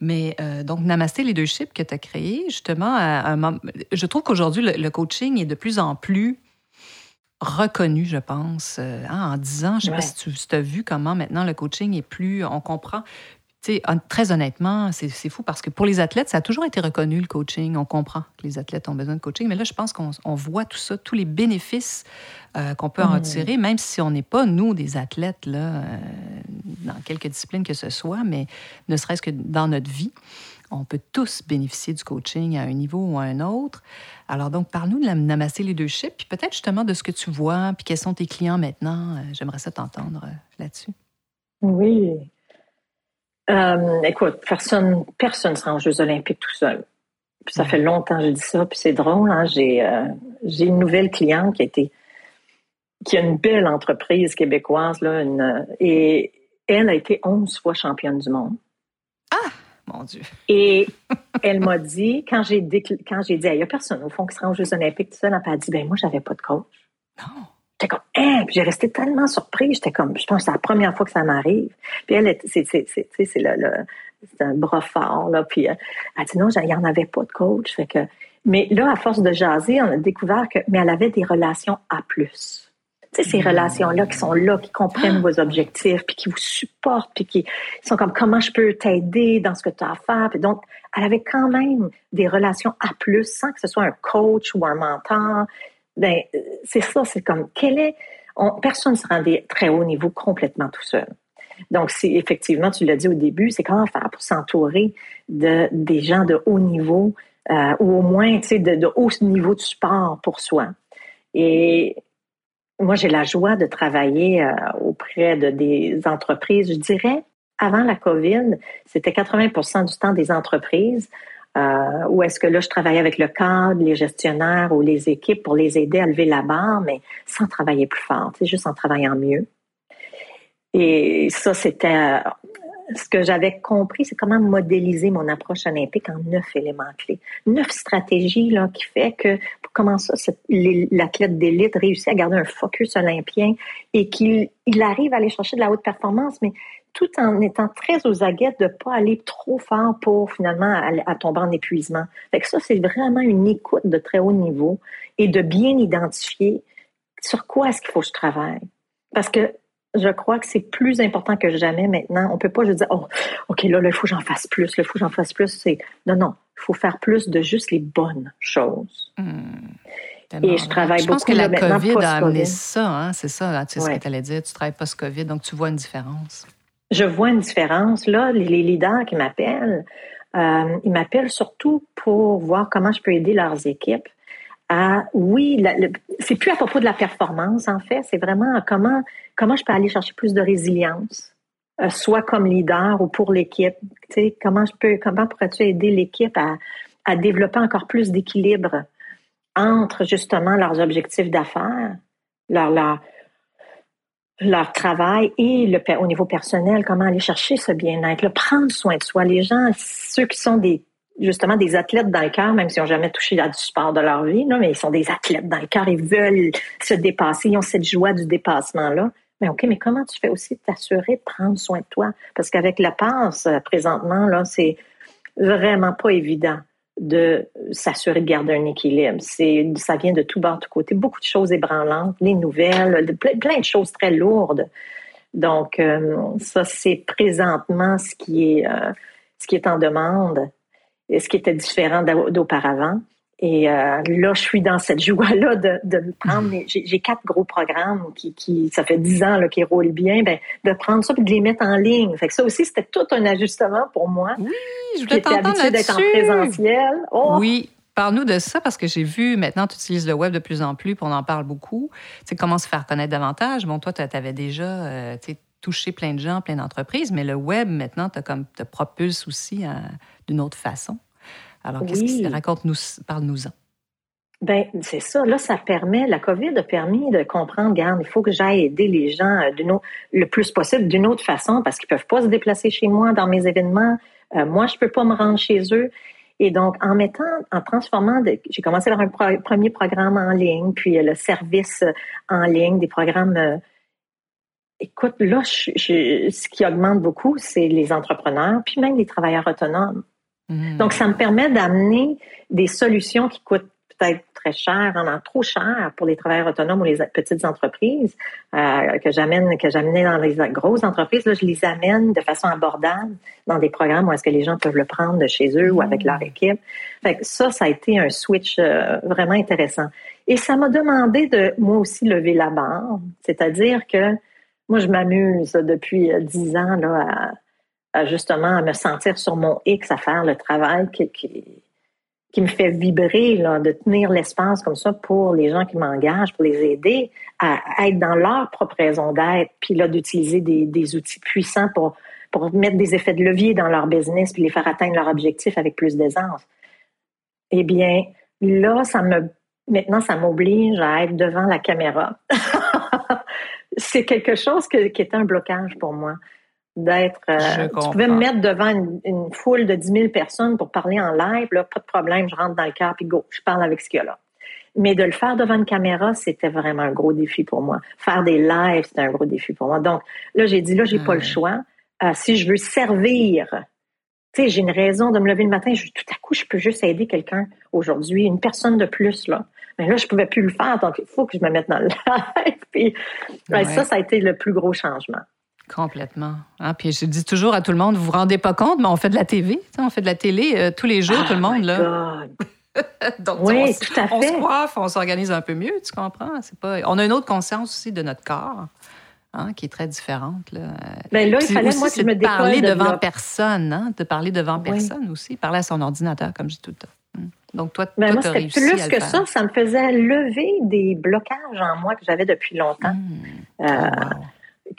Speaker 1: Mais euh, donc, Namasté Leadership que tu as créé, justement, je trouve qu'aujourd'hui, le, coaching est de plus en plus reconnu, je pense, euh, hein, en disant, Je ne sais pas si tu as vu comment maintenant le coaching est plus. On comprend. Très honnêtement, c'est fou parce que pour les athlètes, ça a toujours été reconnu le coaching. On comprend que les athlètes ont besoin de coaching. Mais là, je pense qu'on voit tout ça, tous les bénéfices euh, qu'on peut en mmh. tirer, même si on n'est pas, nous, des athlètes, là, euh, dans quelque discipline que ce soit, mais ne serait-ce que dans notre vie. On peut tous bénéficier du coaching à un niveau ou à un autre. Alors donc, parle-nous de la Namaste Leadership, puis peut-être justement de ce que tu vois, puis quels sont tes clients maintenant. Euh, j'aimerais ça t'entendre là-dessus.
Speaker 2: Oui. Euh, écoute, personne personne ne sera en Jeux olympiques tout seul. Puis ça fait longtemps que je dis ça, puis c'est drôle. Hein? J'ai j'ai une nouvelle cliente qui a été qui a une belle entreprise québécoise là, et elle a été 11 fois championne du monde.
Speaker 1: Ah! Mon Dieu.
Speaker 2: Et elle m'a dit, quand j'ai dit, quand j'ai dit, il n'y a personne au fond qui sera aux Jeux Olympiques, tout ça, elle m'a dit, ben moi, j'avais pas de coach.
Speaker 1: Non.
Speaker 2: J'étais comme, hein, j'ai resté tellement surprise. J'étais comme, je pense que c'est la première fois que ça m'arrive. Puis elle, c'est, c'est, c'est, c'est le, le c'est un bras fort, là. Puis euh, elle dit, non, il n'y en avait pas de coach. Fait que, mais là, à force de jaser, on a découvert que, mais elle avait des relations à plus. Tu sais, ces relations-là qui sont là, qui comprennent vos objectifs, puis qui vous supportent, puis qui sont comme comment je peux t'aider dans ce que tu as à faire? Puis donc, elle avait quand même des relations à plus sans que ce soit un coach ou un mentor. Ben, c'est ça, c'est comme quel est. personne ne se rend très haut niveau complètement tout seul. Donc, c'est effectivement, tu l'as dit au début, c'est comment faire pour s'entourer de des gens de haut niveau euh, ou au moins, tu sais, de, de haut niveau de support pour soi. Et moi, j'ai la joie de travailler euh, auprès de des entreprises. Je dirais, avant la COVID, c'était 80% du temps des entreprises. Euh, où est-ce que là, je travaillais avec le cadre, les gestionnaires ou les équipes pour les aider à lever la barre, mais sans travailler plus fort, c'est juste en travaillant mieux. Et ça, c'était ce que j'avais compris, c'est comment modéliser mon approche olympique en neuf éléments clés. Neuf stratégies là, qui fait que comment ça, l'athlète d'élite réussit à garder un focus olympien et qu'il il arrive à aller chercher de la haute performance, mais tout en étant très aux aguets de pas aller trop fort pour finalement à, tomber en épuisement. Fait que ça, c'est vraiment une écoute de très haut niveau et de bien identifier sur quoi est-ce qu'il faut que je travaille. Parce que je crois que c'est plus important que jamais maintenant. On peut pas juste dire, oh, OK, là, il faut que j'en fasse plus, il faut que j'en fasse plus. C'est, non, non, il faut faire plus de juste les bonnes choses. Hmm.
Speaker 1: Et je travaille je pense que la COVID a amené ça, hein, c'est ça, tu sais ce que tu allais dire, tu travailles post-COVID, donc tu vois une différence.
Speaker 2: Je vois une différence. Là, les, leaders qui m'appellent, euh, ils m'appellent surtout pour voir comment je peux aider leurs équipes à, oui, c'est plus à propos de la performance, en fait, c'est vraiment comment, comment je peux aller chercher plus de résilience, euh, soit comme leader ou pour l'équipe. Tu sais, comment je peux, comment pourrais-tu aider l'équipe à, à développer encore plus d'équilibre entre justement leurs objectifs d'affaires, leur, leur, leur travail et le, au niveau personnel, comment aller chercher ce bien-être, prendre soin de soi. Les gens, ceux qui sont des justement des athlètes dans le cœur, même s'ils n'ont jamais touché à du sport de leur vie, mais ils sont des athlètes dans le cœur, ils veulent se dépasser, ils ont cette joie du dépassement-là. Mais OK, mais comment tu fais aussi t'assurer de prendre soin de toi? Parce qu'avec la passe, euh, présentement, là, c'est vraiment pas évident de s'assurer de garder un équilibre. C'est, ça vient de tout bord, de tout côté. Beaucoup de choses ébranlantes, les nouvelles, plein, de choses très lourdes. Donc, euh, ça, c'est présentement ce qui est, euh, ce qui est en demande ce qui était différent d'auparavant. Et euh, là, je suis dans cette joie-là de, de me prendre. J'ai quatre gros programmes qui, qui ça fait dix ans là, qui roulent bien. Ben, de prendre ça et de les mettre en ligne. Fait que ça aussi, c'était tout un ajustement pour moi.
Speaker 1: Oui, je voulais t'entendre d'être en présentiel. Oh! Oui. Parle-nous de ça parce que j'ai vu maintenant, tu utilises le web de plus en plus, puis on en parle beaucoup. Tu sais, comment se faire connaître davantage? Bon, toi, tu avais déjà euh, touché plein de gens, plein d'entreprises, mais le web, maintenant, te, comme, te propulse aussi euh, d'une autre façon. Alors, qu'est-ce qui se raconte-nous, parle-nous-en.
Speaker 2: Ben, c'est ça. Là, ça permet, la COVID a permis de comprendre, regarde, il faut que j'aille aider les gens euh, le plus possible d'une autre façon parce qu'ils peuvent pas se déplacer chez moi dans mes événements. Euh, moi, je peux pas me rendre chez eux. Et donc, en mettant, en transformant, j'ai commencé par un premier programme en ligne, puis euh, le service en ligne, des programmes. écoute, là, ce qui augmente beaucoup, c'est les entrepreneurs, puis même les travailleurs autonomes. Mm. Donc, ça me permet d'amener des solutions qui coûtent peut-être très cher, en trop cher pour les travailleurs autonomes ou les petites entreprises euh, que j'amène, que j'amenais dans les grosses entreprises. Là, je les amène de façon abordable dans des programmes où est-ce que les gens peuvent le prendre de chez eux ou avec leur équipe. Fait que ça, ça a été un switch euh, vraiment intéressant. Et ça m'a demandé de moi aussi lever la barre, c'est-à-dire que moi, je m'amuse depuis euh, dix ans là à justement à me sentir sur mon X, à faire le travail qui, qui, me fait vibrer, là, de tenir l'espace comme ça pour les gens qui m'engagent, pour les aider à, être dans leur propre raison d'être, puis là, d'utiliser des, des, outils puissants pour, pour mettre des effets de levier dans leur business, puis les faire atteindre leur objectif avec plus d'aisance. Eh bien, là, ça me, maintenant, ça m'oblige à être devant la caméra. C'est quelque chose qui était un blocage pour moi d'être. Euh, tu pouvais me mettre devant une, foule de 10 000 personnes pour parler en live, là, pas de problème, je rentre dans le car puis go, je parle avec ce qu'il y a là. Mais de le faire devant une caméra, c'était vraiment un gros défi pour moi. Faire des lives, c'était un gros défi pour moi. Donc là, j'ai dit là, j'ai pas le choix. Euh, si je veux servir, tu sais, j'ai une raison de me lever le matin. Je, tout à coup, je peux juste aider quelqu'un aujourd'hui, une personne de plus là. Mais là, je pouvais plus le faire, donc il faut que je me mette dans le live. Puis ben, ça, ça a été le plus gros changement.
Speaker 1: Complètement. Hein, puis je dis toujours à tout le monde, vous vous rendez pas compte, mais on fait de la TV, on fait de la télé euh, tous les jours, tout le monde. Là. Donc,
Speaker 2: oui,
Speaker 1: on,
Speaker 2: tout à fait.
Speaker 1: on se coiffe, on s'organise un peu mieux, tu comprends? C'est pas... On a une autre conscience aussi de notre corps. Hein, qui est très différente. Là.
Speaker 2: Ben là, il fallait, moi, que je me
Speaker 1: de parler devant personne, hein, de parler devant personne aussi, parler à son ordinateur, comme je dis tout le temps. Hmm. Donc, toi,
Speaker 2: ben
Speaker 1: toi,
Speaker 2: moi, c'était plus que ça. Ça me faisait lever des blocages en moi que j'avais depuis longtemps. Hmm. Euh, oh,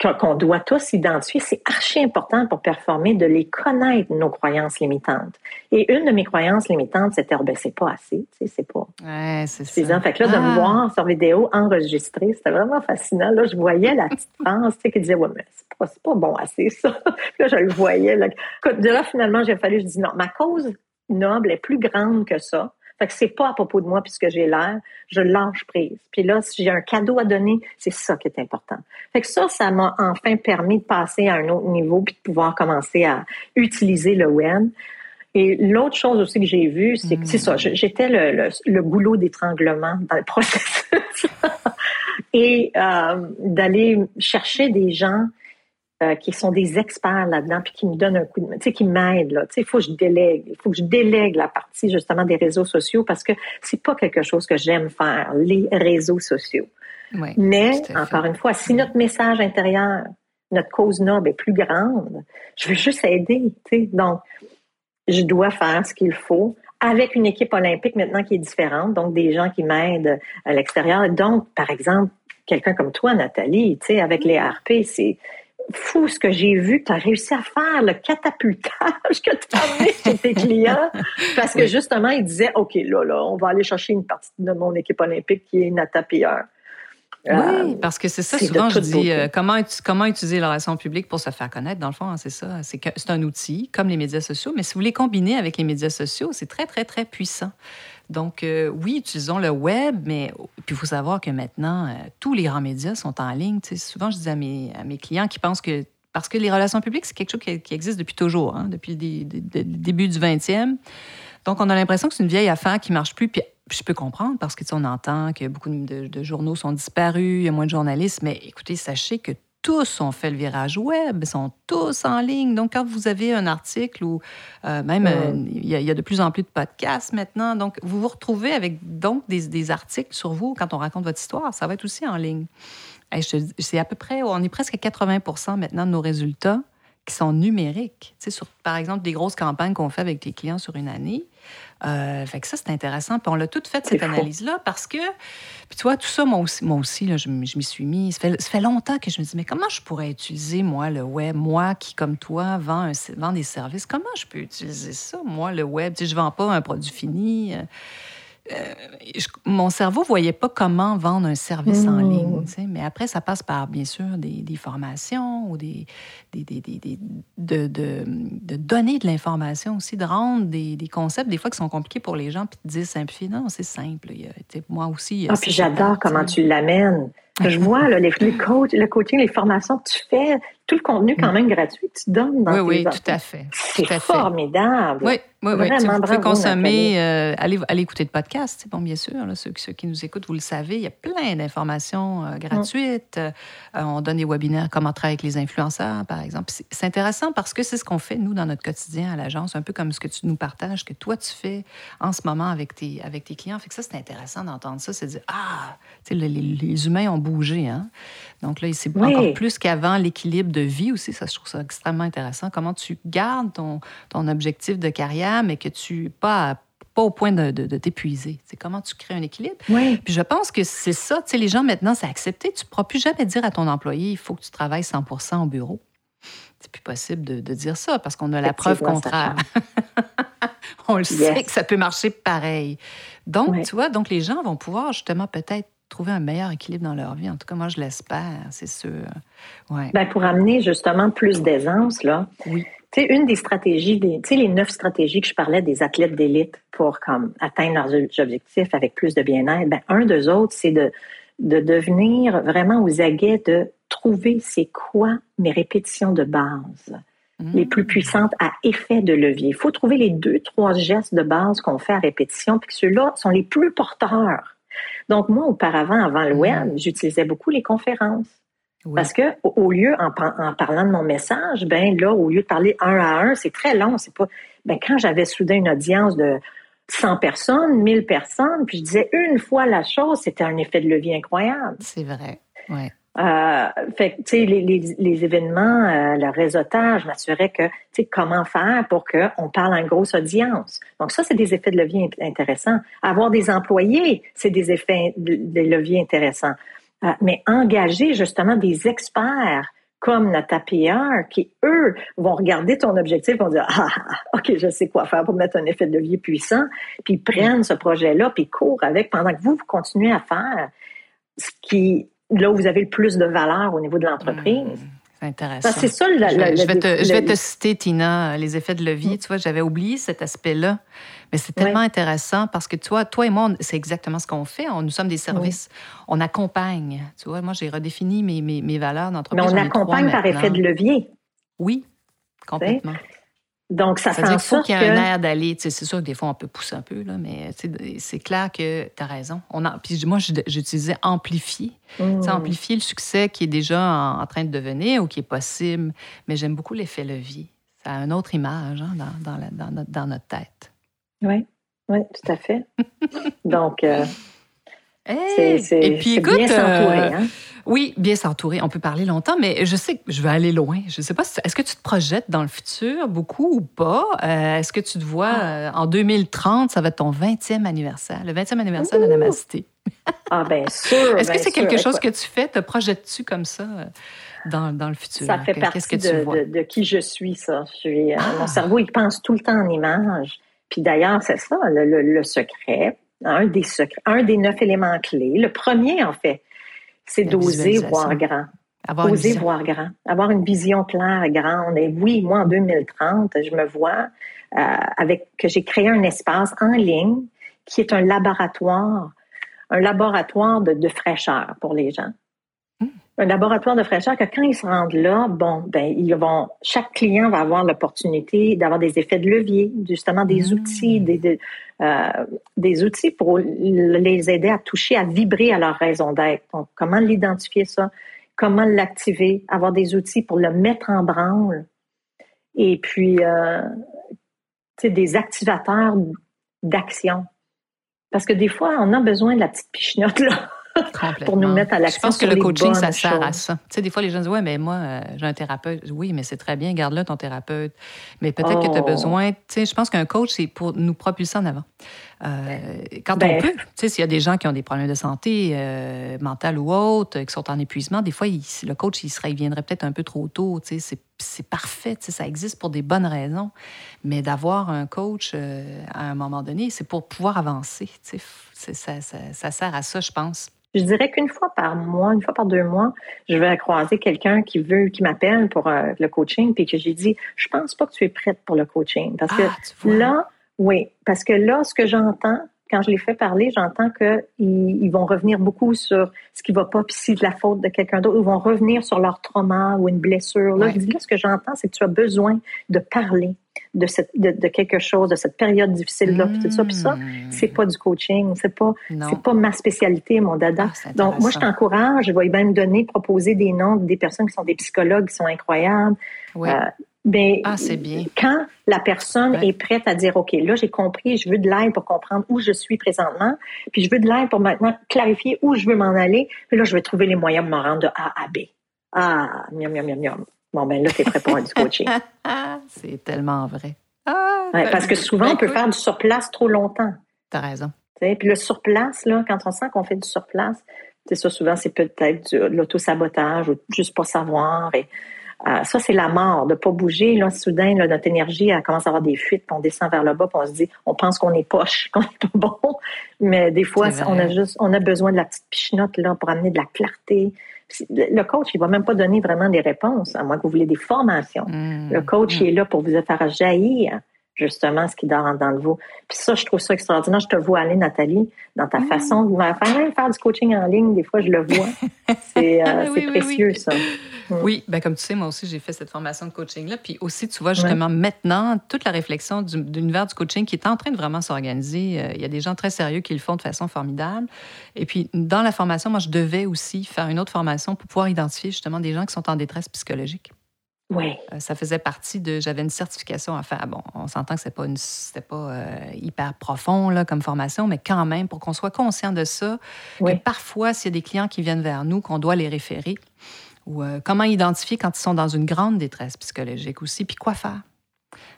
Speaker 2: qu'on doit tous identifier, c'est archi important pour performer de les connaître, nos croyances limitantes. Et une de mes croyances limitantes, c'était, oh, ben, c'est pas assez, tu sais, c'est pas.
Speaker 1: Ouais, c'est ça.
Speaker 2: Fait que là, de me ah. voir sur vidéo enregistrée, c'était vraiment fascinant. Là, je voyais la petite France, tu sais, qui disait, ouais, mais c'est pas, pas bon assez, ça. là, je le voyais, là. De là, finalement, j'ai fallu, je dis, non, ma cause noble est plus grande que ça Fait que c'est pas à propos de moi puisque j'ai l'air, je lâche prise. Puis là, si j'ai un cadeau à donner, c'est ça qui est important. Fait que ça, ça m'a enfin permis de passer à un autre niveau puis de pouvoir commencer à utiliser le web. Et l'autre chose aussi que j'ai vu, c'est que c'est ça, j'étais le, le, goulot d'étranglement dans le processus. Et euh, d'aller chercher des gens euh, qui sont des experts là-dedans, puis qui me donnent un coup de main, tu sais, qui m'aident, là. Tu sais, il faut que je délègue. Il faut que je délègue la partie, justement, des réseaux sociaux parce que c'est pas quelque chose que j'aime faire, les réseaux sociaux. Mais, encore une fois, si notre message intérieur, notre cause noble est plus grande, je veux juste aider, tu sais. Donc, je dois faire ce qu'il faut avec une équipe olympique maintenant qui est différente, donc des gens qui m'aident à l'extérieur. Donc, par exemple, quelqu'un comme toi, Nathalie, tu sais, avec les RP, c'est fou ce que j'ai vu que tu as réussi à faire, le catapultage que tu as amené chez tes clients. Parce que justement, ils disaient, OK, là, là, on va aller chercher une partie de mon équipe olympique qui est Nata Pierre.
Speaker 1: Oui, euh, parce que c'est ça, souvent je dis euh, comment, comment utiliser la relation publique pour se faire connaître, dans le fond, hein, c'est ça. C'est un outil, comme les médias sociaux, mais si vous les combinez avec les médias sociaux, c'est très, très, très puissant. Donc, euh, oui, utilisons le web, mais il faut savoir que maintenant, euh, tous les grands médias sont en ligne. souvent, je dis à mes, clients qui pensent que parce que les relations publiques, c'est quelque chose qui, existe depuis toujours, hein, depuis le, début du 20e. Donc, on a l'impression que c'est une vieille affaire qui marche plus. Puis, je peux comprendre parce que on entend que beaucoup de, journaux sont disparus, il y a moins de journalistes. Mais écoutez, sachez que tous ont fait le virage web, sont tous en ligne. Donc, quand vous avez un article ou euh, même, euh, il y, a de plus en plus de podcasts maintenant. Donc, vous vous retrouvez avec donc des, articles sur vous quand on raconte votre histoire. Ça va être aussi en ligne. C'est à peu près, on est presque à 80% maintenant de nos résultats qui sont numériques. Tu sais, sur, par exemple, des grosses campagnes qu'on fait avec les clients sur une année, euh, fait que ça, c'est intéressant. Puis on l'a tout fait, cette analyse-là, parce que, puis tu vois, tout ça, moi aussi, moi aussi là, je, m'y suis mis. Ça fait, ça fait, longtemps que je me dis, mais comment je pourrais utiliser, moi, le web, moi qui, comme toi, vend, vend des services, comment je peux utiliser ça, moi, le web? Tu sais, je ne vends pas un produit fini. Euh, euh, mon cerveau voyait pas comment vendre un service en mmh. ligne. Mais après, ça passe par, bien sûr, des, formations ou des, des, des de, de, de, donner de l'information aussi, de rendre des, concepts, des fois, qui sont compliqués pour les gens, puis de dire simplifier. Non, c'est simple. moi aussi.
Speaker 2: Ah, puis j'adore comment tu l'amènes. Je vois là, les, les coach, le coaching, les formations que tu fais, tout le contenu quand mm. même gratuit que tu donnes dans
Speaker 1: oui, tes Oui, tout à fait.
Speaker 2: C'est formidable.
Speaker 1: Oui, oui, oui. Vraiment, vous pouvez consommer, euh, allez, allez, écouter le podcast, c'est bon, bien sûr. Là, ceux, ceux, qui nous écoutent, vous le savez, il y a plein d'informations euh, gratuites. Euh, on donne des webinaires, comment travailler avec les influenceurs, par exemple. C'est intéressant parce que c'est ce qu'on fait, nous, dans notre quotidien à l'agence, un peu comme ce que tu nous partages, que toi, tu fais en ce moment avec tes, avec tes clients. Fait que ça, c'est intéressant d'entendre ça, c'est de dire, ah, tu sais, les, les, humains ont bougé, hein? Donc là, c'est encore plus qu'avant l'équilibre de vie aussi. Ça, je trouve ça extrêmement intéressant. Comment tu gardes ton, ton objectif de carrière, mais que tu pas pas au point de, de, t'épuiser. C'est comment tu crées un équilibre.
Speaker 2: Oui.
Speaker 1: Puis je pense que c'est ça. Tu sais, les gens maintenant, c'est accepté. Tu ne pourras plus jamais dire à ton employé, il faut que tu travailles 100 au bureau. C'est plus possible de, de, dire ça parce qu'on a la preuve contraire. On le sait que ça peut marcher pareil. Donc, tu vois, donc les gens vont pouvoir justement peut-être trouver un meilleur équilibre dans leur vie. En tout cas, moi, je l'espère, c'est sûr. Ouais.
Speaker 2: Ben, pour amener justement plus d'aisance, là.
Speaker 1: Oui.
Speaker 2: Tu sais, une des stratégies, tu sais, les neuf stratégies que je parlais des athlètes d'élite pour comme atteindre leurs objectifs avec plus de bien-être, ben, un des autres, c'est de, de devenir vraiment aux aguets de trouver c'est quoi mes répétitions de base mmh. les plus puissantes à effet de levier. Il faut trouver les deux, trois gestes de base qu'on fait à répétition, puis que ceux-là sont les plus porteurs donc, moi, auparavant, avant le web, mm. j'utilisais beaucoup les conférences. Parce que au lieu, en, parlant de mon message, ben là, au lieu de parler un à un, c'est très long. C'est pas. Ben quand j'avais soudain une audience de 100 personnes, 1000 personnes, puis je disais une fois la chose, c'était un effet de levier incroyable.
Speaker 1: C'est vrai. Ouais.
Speaker 2: Euh, fait tu sais, les, les, les, événements, euh, le réseautage, m'assurait que, tu sais, comment faire pour qu'on parle une grosse audience. Donc ça, c'est des effets de levier intéressants. Avoir des employés, c'est des effets de, levier intéressants. Euh, mais engager justement des experts comme Nata PR, qui, eux, vont regarder ton objectif, vont dire, ah, ah, ah, OK, je sais quoi faire pour mettre un effet de levier puissant, puis prennent ce projet-là, puis courent avec pendant que vous, vous continuez à faire ce qui là où vous avez le plus de valeur au niveau de l'entreprise.
Speaker 1: intéressant.
Speaker 2: c'est ça, le,
Speaker 1: je, vais, te, je vais te citer, Tina, les effets de levier. Tu vois, j'avais oublié cet aspect-là. Mais c'est tellement intéressant parce que toi, toi et moi, c'est exactement ce qu'on fait. On, nous sommes des services. On accompagne. Tu vois, moi, j'ai redéfini mes, mes, mes valeurs d'entreprise.
Speaker 2: Mais on accompagne par effet de levier.
Speaker 1: Oui, complètement.
Speaker 2: Donc, ça,
Speaker 1: fait
Speaker 2: dire
Speaker 1: qu'il faut qu'il y ait un air d'aller. C'est sûr que des fois, on peut pousser un peu, là, mais c'est clair que tu as raison. On a, puis moi, j'utilisais amplifier. Mmh. Amplifier le succès qui est déjà en, train de devenir ou qui est possible. Mais j'aime beaucoup l'effet levier. Ça a une autre image hein, dans, dans, notre, dans, notre, tête.
Speaker 2: Oui, oui, tout à fait. Donc, euh,
Speaker 1: c'est et puis écoute, bien s'entourer. Euh, hein? Oui, bien s'entourer. On peut parler longtemps, mais je sais que je vais aller loin. Je ne sais pas, est-ce que tu te projettes dans le futur beaucoup ou pas? Euh, est-ce que tu te vois ah. euh, en 2030, ça va être ton 20e anniversaire, le 20e anniversaire de Namasté?
Speaker 2: ah, bien sûr.
Speaker 1: Est-ce que c'est quelque chose que tu fais? Te projettes-tu comme ça? Dans, dans, le futur?
Speaker 2: Ça fait partie que de, de, qui je suis, ça. Je suis, Mon ah! cerveau, il pense tout le temps en images. Puis d'ailleurs, c'est ça, le, secret, un des secrets, un des neuf éléments clés. Le premier, en fait, c'est d'oser voir grand. oser voir grand. Avoir une vision claire, grande. Et oui, moi, en 2030, je me vois euh, avec que j'ai créé un espace en ligne qui est un laboratoire, un laboratoire de fraîcheur pour les gens un laboratoire de fraîcheur que quand ils se rendent là, bon, ben ils vont, chaque client va avoir l'opportunité d'avoir des effets de levier, justement des mmh. outils, des, euh, des, outils pour les aider à toucher, à vibrer à leur raison d'être. Donc, comment l'identifier ça, comment l'activer, avoir des outils pour le mettre en branle, et puis, euh, tu sais, des activateurs d'action. Parce que des fois, on a besoin de la petite pichenote là pour nous mettre à l'action.
Speaker 1: Je pense que le coaching, ça sert à ça. Tu sais, des fois, les gens disent Ouais, mais moi, euh, j'ai un thérapeute. Oui, mais c'est très bien, garde-le ton thérapeute. Mais peut-être que tu as oh. besoin. Tu sais, je pense qu'un coach, c'est pour nous propulser en avant. Euh, quand on ben, peut, tu sais, s'il y a des gens qui ont des problèmes de santé euh, mentale ou autre, qui sont en épuisement, des fois, le coach, il, serait, il viendrait peut-être un peu trop tôt. Tu sais, c'est parfait, tu sais, ça existe pour des bonnes raisons. Mais d'avoir un coach à un moment donné, c'est pour pouvoir avancer. Tu sais, ça, ça, ça sert à ça, je pense.
Speaker 2: Je dirais qu'une fois par mois, une fois par deux mois, je vais croiser quelqu'un qui veut, qui m'appelle pour euh, le coaching, puis que j'ai dit, je pense pas que tu es prête pour le coaching, parce que ah, là, oui, parce que là, ce que j'entends, quand je les fais parler, j'entends qu'ils ils vont revenir beaucoup sur ce qui va pas, puis si de la faute de quelqu'un d'autre, ils vont revenir sur leur trauma ou une blessure. Là, je dis, là, ce que j'entends, c'est que tu as besoin de parler de, cette, de, quelque chose, de cette période difficile-là, puis tout ça. Puis ça, hmm. c'est pas du coaching, c'est pas, c'est pas ma spécialité, mon dada. Ah, Donc, moi, je t'encourage, je vais même donner, proposer des noms des personnes qui sont des psychologues qui sont incroyables.
Speaker 1: Oui. Euh,
Speaker 2: ben,
Speaker 1: ah, c'est bien.
Speaker 2: Quand la personne est prête à dire, OK, là, j'ai compris, je veux de l'aide pour comprendre où je suis présentement, puis je veux de l'aide pour maintenant clarifier où je veux m'en aller, puis là, je vais trouver les moyens de me rendre de A à B. Ah, miam, miam, miam, miam. Bon, ben là, tu es prêt pour du coaching.
Speaker 1: c'est tellement vrai.
Speaker 2: Ah, parce que souvent, on peut faire du surplace trop longtemps.
Speaker 1: Tu as raison.
Speaker 2: Puis le surplace, là, quand on sent qu'on fait du surplace, c'est ça, souvent, c'est peut-être de l'autosabotage ou juste pas savoir. Et euh, ça, c'est la mort, de pas bouger. Là, soudain, notre énergie, elle commence à avoir des fuites, puis on descend vers le bas, puis on se dit, on pense qu'on est poche, qu'on est pas bon. Mais des fois, on a juste, on a besoin de la petite pichenote là pour amener de la clarté. Le coach, il va même pas donner vraiment des réponses, à moins que vous voulez des formations. Mmh. le coach, il est là pour vous faire jaillir justement ce qui dort en le vous. Puis ça, je trouve ça extraordinaire. Je te vois aller, Nathalie, dans ta mmh. façon de faire, même faire du coaching en ligne. Des fois, je le vois. C'est euh, précieux, ça.
Speaker 1: Mmh. Oui, ben comme tu sais, moi aussi, j'ai fait cette formation de coaching-là. Puis aussi, tu vois, justement, maintenant, toute la réflexion de l'univers du coaching qui est en train de vraiment s'organiser. Euh, il y a des gens très sérieux qui le font de façon formidable. Et puis, dans la formation, moi, je devais aussi faire une autre formation pour pouvoir identifier justement des gens qui sont en détresse psychologique.
Speaker 2: Oui.
Speaker 1: Euh, ça faisait partie de. J'avais une certification à faire. Bon, on s'entend que c'est pas, une, pas euh, hyper profond là, comme formation, mais quand même, pour qu'on soit conscient de ça, que parfois, s'il y a des clients qui viennent vers nous, qu'on doit les référer, ou euh, comment identifier quand ils sont dans une grande détresse psychologique aussi, puis quoi faire?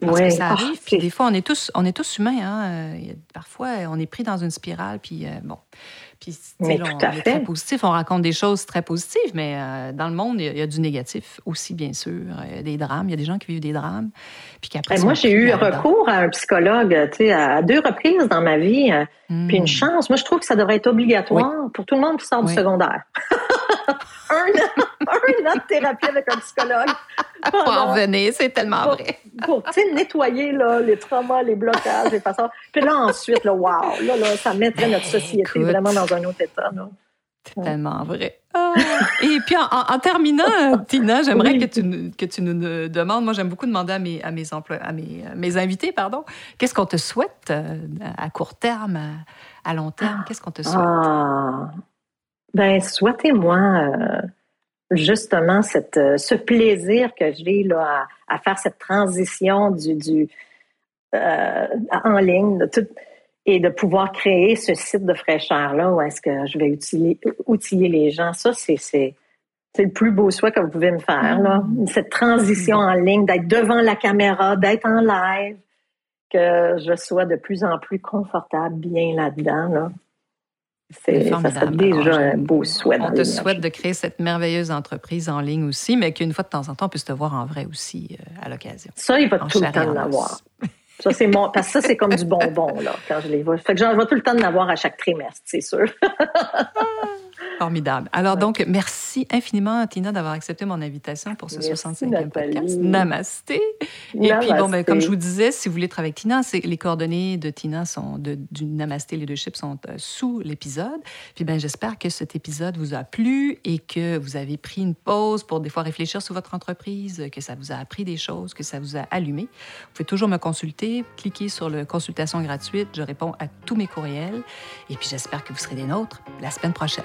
Speaker 1: Parce que ça arrive, puis des fois, on est tous, on est tous humains. Hein? Parfois, on est pris dans une spirale, puis bon. Puis, mais on, est très positif, on raconte des choses très positives, mais euh, dans le monde, il y, a, du négatif aussi, bien sûr. Il y a des drames, il y a des gens qui vivent des drames. Puis
Speaker 2: qu'après, moi, j'ai eu recours à un psychologue tu sais, à deux reprises dans ma vie. Euh, puis une hmm. chance. Moi, je trouve que ça devrait être obligatoire pour tout le monde qui sort du secondaire. un an. un an de thérapie avec un psychologue.
Speaker 1: Pour en revenir, c'est tellement vrai.
Speaker 2: Pour, nettoyer là, les traumas, les blocages, les façons. Puis là, ensuite, là, wow, là, là, ça mettrait notre ben, société vraiment dans un autre état.
Speaker 1: C'est tellement vrai. Ah. Et puis, en, terminant, Tina, j'aimerais que, tu, que tu nous demandes, moi j'aime beaucoup demander à mes, à mes, à mes, mes invités, pardon, qu'est-ce qu'on te souhaite euh, à court terme, à, long terme, qu'est-ce qu'on te souhaite? Ah.
Speaker 2: Ben, souhaitez-moi euh, justement cette, euh, ce plaisir que j'ai là, à, faire cette transition du, du en ligne, de tout, et de pouvoir créer ce site de fraîcheur-là où est-ce que je vais outiller les gens. Ça, c'est, le plus beau souhait que vous pouvez me faire. Là. Mm. Cette transition en ligne, d'être devant la caméra, d'être en live, que je sois de plus en plus confortable, bien là-dedans. Là. C'est, ça déjà un beau souhait.
Speaker 1: On te souhaite de créer cette merveilleuse entreprise en ligne aussi, mais qu'une fois de temps en temps, on puisse te voir en vrai aussi euh, à l'occasion.
Speaker 2: Ça, il va tout le temps l'avoir. Ça, c'est mon, parce que ça, c'est comme du bonbon, là, quand je les vois. Fait que j'en vois tout le temps de l'avoir à chaque trimestre, c'est sûr.
Speaker 1: Formidable. Alors donc, merci infiniment, Tina, d'avoir accepté mon invitation pour ce 65e podcast. Namasté. Et puis, bon, ben, comme je vous disais, si vous voulez travailler avec Tina, les coordonnées de Tina sont de, du Namasté Leadership sont euh, sous l'épisode. Puis, ben, j'espère que cet épisode vous a plu et que vous avez pris une pause pour des fois réfléchir sur votre entreprise, que ça vous a appris des choses, que ça vous a allumé. Vous pouvez toujours me consulter, cliquez sur le consultation gratuite. Je réponds à tous mes courriels. Et puis, j'espère que vous serez des nôtres la semaine prochaine.